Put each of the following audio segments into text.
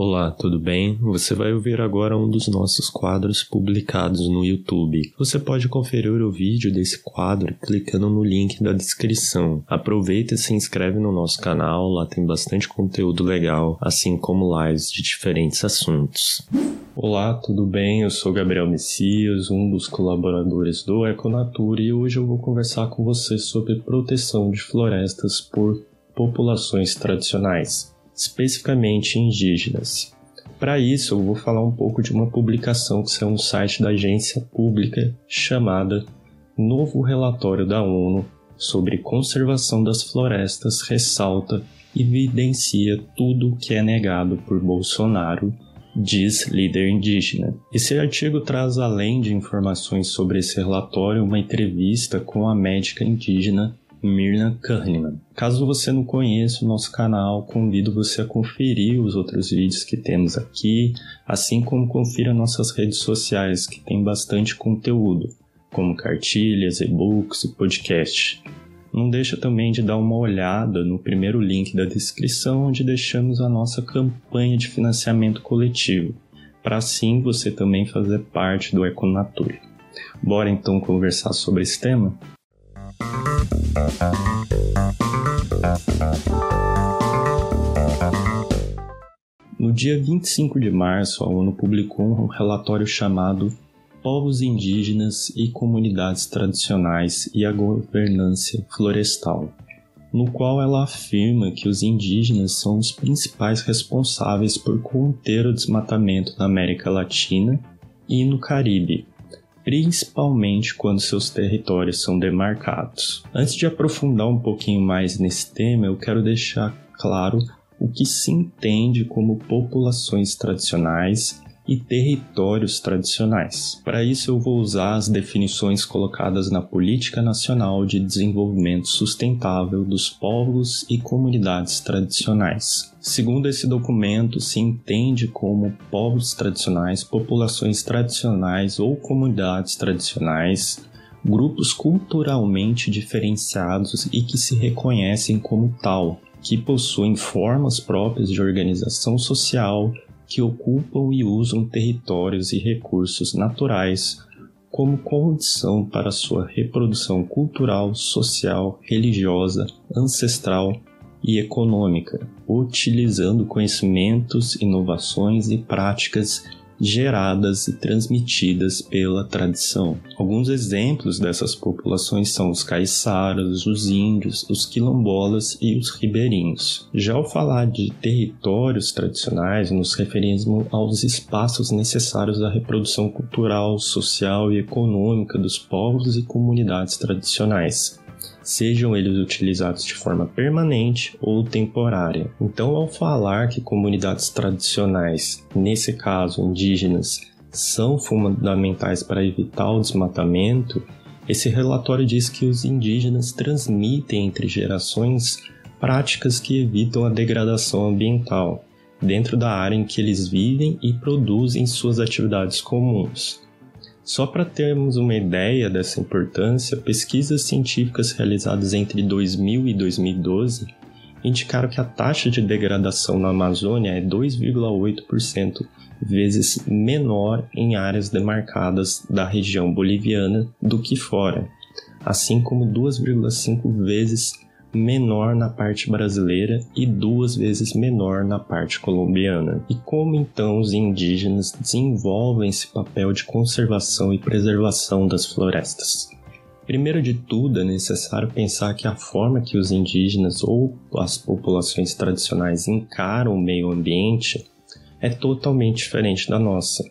Olá, tudo bem? Você vai ouvir agora um dos nossos quadros publicados no YouTube. Você pode conferir o vídeo desse quadro clicando no link da descrição. Aproveita e se inscreve no nosso canal, lá tem bastante conteúdo legal, assim como lives de diferentes assuntos. Olá, tudo bem? Eu sou Gabriel Messias, um dos colaboradores do Econatura e hoje eu vou conversar com você sobre proteção de florestas por populações tradicionais especificamente indígenas. Para isso, eu vou falar um pouco de uma publicação que saiu no site da agência pública chamada Novo Relatório da ONU sobre Conservação das Florestas ressalta e evidencia tudo o que é negado por Bolsonaro, diz líder indígena. Esse artigo traz, além de informações sobre esse relatório, uma entrevista com a médica indígena Mirna Kahneman. Caso você não conheça o nosso canal, convido você a conferir os outros vídeos que temos aqui, assim como confira nossas redes sociais, que tem bastante conteúdo, como cartilhas, e-books e podcast. Não deixa também de dar uma olhada no primeiro link da descrição, onde deixamos a nossa campanha de financiamento coletivo, para assim você também fazer parte do Econature. Bora então conversar sobre esse tema? No dia 25 de março, a ONU publicou um relatório chamado Povos Indígenas e Comunidades Tradicionais e a Governança Florestal, no qual ela afirma que os indígenas são os principais responsáveis por conter o desmatamento na América Latina e no Caribe, principalmente quando seus territórios são demarcados. Antes de aprofundar um pouquinho mais nesse tema, eu quero deixar claro o que se entende como populações tradicionais e territórios tradicionais. Para isso, eu vou usar as definições colocadas na Política Nacional de Desenvolvimento Sustentável dos Povos e Comunidades Tradicionais. Segundo esse documento, se entende como povos tradicionais, populações tradicionais ou comunidades tradicionais grupos culturalmente diferenciados e que se reconhecem como tal, que possuem formas próprias de organização social, que ocupam e usam territórios e recursos naturais como condição para sua reprodução cultural, social, religiosa, ancestral e econômica, utilizando conhecimentos, inovações e práticas geradas e transmitidas pela tradição. Alguns exemplos dessas populações são os caiçaras, os índios, os quilombolas e os ribeirinhos. Já ao falar de territórios tradicionais, nos referimos aos espaços necessários à reprodução cultural, social e econômica dos povos e comunidades tradicionais sejam eles utilizados de forma permanente ou temporária. Então, ao falar que comunidades tradicionais, nesse caso indígenas, são fundamentais para evitar o desmatamento, esse relatório diz que os indígenas transmitem entre gerações práticas que evitam a degradação ambiental dentro da área em que eles vivem e produzem suas atividades comuns. Só para termos uma ideia dessa importância, pesquisas científicas realizadas entre 2000 e 2012 indicaram que a taxa de degradação na Amazônia é 2,8% vezes menor em áreas demarcadas da região boliviana do que fora, assim como 2,5 vezes menor na parte brasileira e duas vezes menor na parte colombiana. E como então os indígenas desenvolvem esse papel de conservação e preservação das florestas? Primeiro de tudo, é necessário pensar que a forma que os indígenas ou as populações tradicionais encaram o meio ambiente é totalmente diferente da nossa.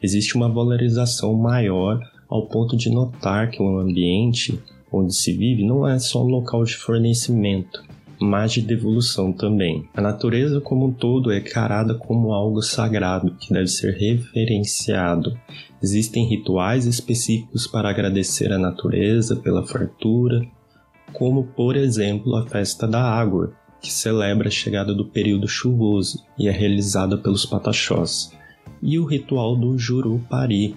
Existe uma valorização maior ao ponto de notar que o ambiente onde se vive não é só um local de fornecimento, mas de devolução também. A natureza como um todo é encarada como algo sagrado que deve ser reverenciado. Existem rituais específicos para agradecer a natureza pela fartura, como por exemplo a festa da água, que celebra a chegada do período chuvoso e é realizada pelos pataxós, e o ritual do Jurupari,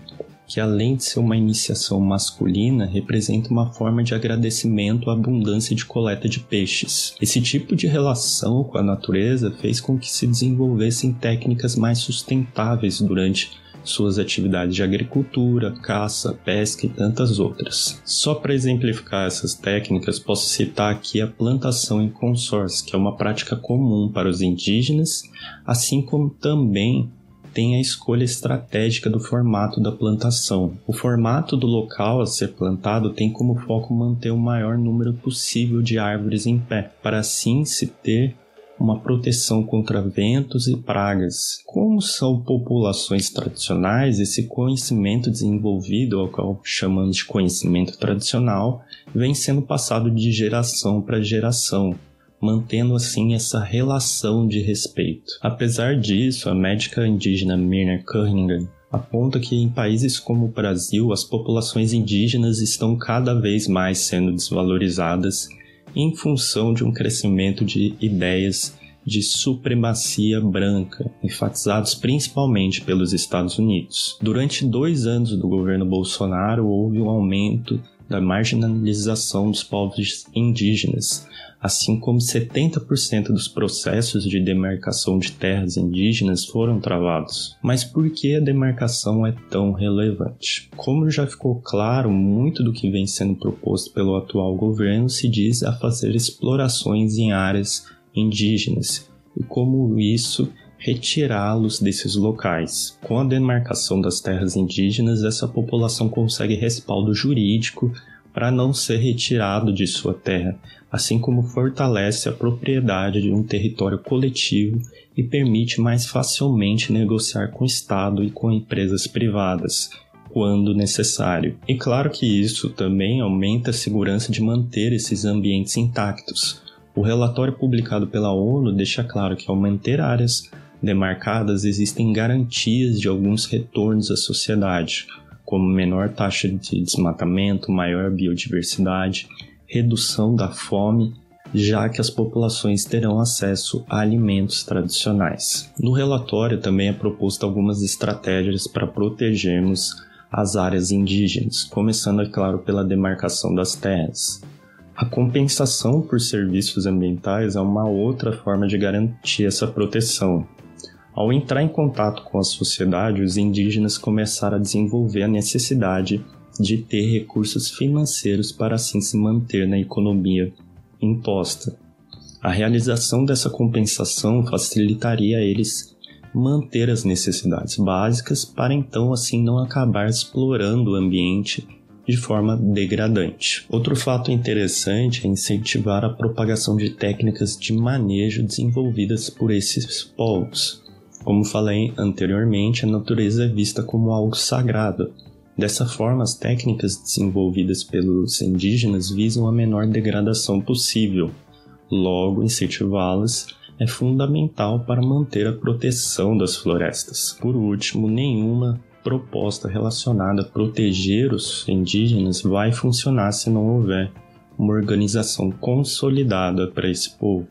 que além de ser uma iniciação masculina, representa uma forma de agradecimento à abundância de coleta de peixes. Esse tipo de relação com a natureza fez com que se desenvolvessem técnicas mais sustentáveis durante suas atividades de agricultura, caça, pesca e tantas outras. Só para exemplificar essas técnicas, posso citar aqui a plantação em consórcio, que é uma prática comum para os indígenas, assim como também tem a escolha estratégica do formato da plantação. O formato do local a ser plantado tem como foco manter o maior número possível de árvores em pé, para assim se ter uma proteção contra ventos e pragas. Como são populações tradicionais, esse conhecimento desenvolvido, ao qual chamamos de conhecimento tradicional, vem sendo passado de geração para geração, mantendo assim essa relação de respeito. Apesar disso, a médica indígena Mirna Cunningham aponta que em países como o Brasil as populações indígenas estão cada vez mais sendo desvalorizadas em função de um crescimento de ideias de supremacia branca, enfatizados principalmente pelos Estados Unidos. Durante dois anos do governo Bolsonaro, houve um aumento da marginalização dos povos indígenas, assim como 70% dos processos de demarcação de terras indígenas foram travados. Mas por que a demarcação é tão relevante? Como já ficou claro, muito do que vem sendo proposto pelo atual governo se diz a fazer explorações em áreas indígenas e como isso retirá-los desses locais. Com a demarcação das terras indígenas, essa população consegue respaldo jurídico para não ser retirado de sua terra, assim como fortalece a propriedade de um território coletivo e permite mais facilmente negociar com o Estado e com empresas privadas, quando necessário. E claro que isso também aumenta a segurança de manter esses ambientes intactos. O relatório publicado pela ONU deixa claro que ao manter áreas demarcadas existem garantias de alguns retornos à sociedade, como menor taxa de desmatamento, maior biodiversidade, redução da fome, já que as populações terão acesso a alimentos tradicionais. No relatório também é proposto algumas estratégias para protegermos as áreas indígenas, começando, é claro, pela demarcação das terras. A compensação por serviços ambientais é uma outra forma de garantir essa proteção, ao entrar em contato com a sociedade, os indígenas começaram a desenvolver a necessidade de ter recursos financeiros para assim se manter na economia imposta. A realização dessa compensação facilitaria a eles manter as necessidades básicas para então assim não acabar explorando o ambiente de forma degradante. Outro fato interessante é incentivar a propagação de técnicas de manejo desenvolvidas por esses povos. Como falei anteriormente, a natureza é vista como algo sagrado. Dessa forma, as técnicas desenvolvidas pelos indígenas visam a menor degradação possível. Logo, incentivá-las é fundamental para manter a proteção das florestas. Por último, nenhuma proposta relacionada a proteger os indígenas vai funcionar se não houver uma organização consolidada para esse povo.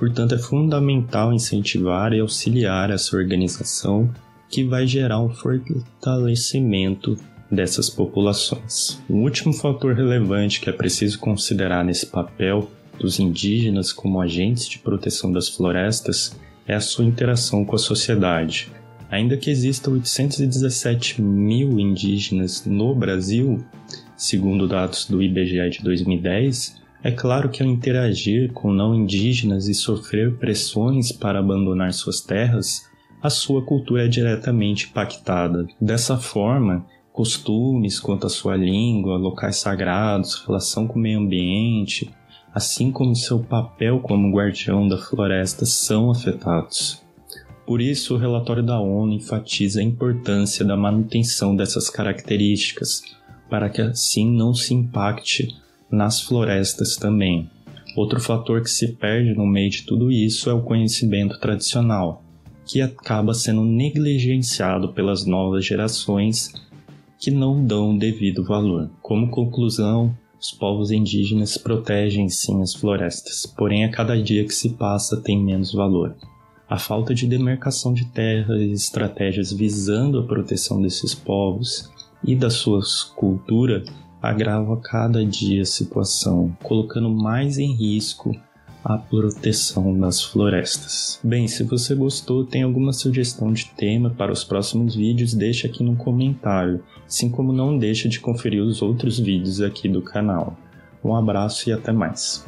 Portanto, é fundamental incentivar e auxiliar essa organização que vai gerar um fortalecimento dessas populações. O último fator relevante que é preciso considerar nesse papel dos indígenas como agentes de proteção das florestas é a sua interação com a sociedade. Ainda que existam 817 mil indígenas no Brasil, segundo dados do IBGE de 2010, é claro que ao interagir com não indígenas e sofrer pressões para abandonar suas terras, a sua cultura é diretamente impactada. Dessa forma, costumes quanto à sua língua, locais sagrados, relação com o meio ambiente, assim como seu papel como guardião da floresta são afetados. Por isso, o relatório da ONU enfatiza a importância da manutenção dessas características, para que assim não se impacte nas florestas também. Outro fator que se perde no meio de tudo isso é o conhecimento tradicional, que acaba sendo negligenciado pelas novas gerações que não dão o devido valor. Como conclusão, os povos indígenas protegem sim as florestas, porém a cada dia que se passa tem menos valor. A falta de demarcação de terras e estratégias visando a proteção desses povos e da sua cultura agrava cada dia a situação, colocando mais em risco a proteção das florestas. Bem, se você gostou, tem alguma sugestão de tema para os próximos vídeos, deixe aqui no comentário, assim como não deixe de conferir os outros vídeos aqui do canal. Um abraço e até mais.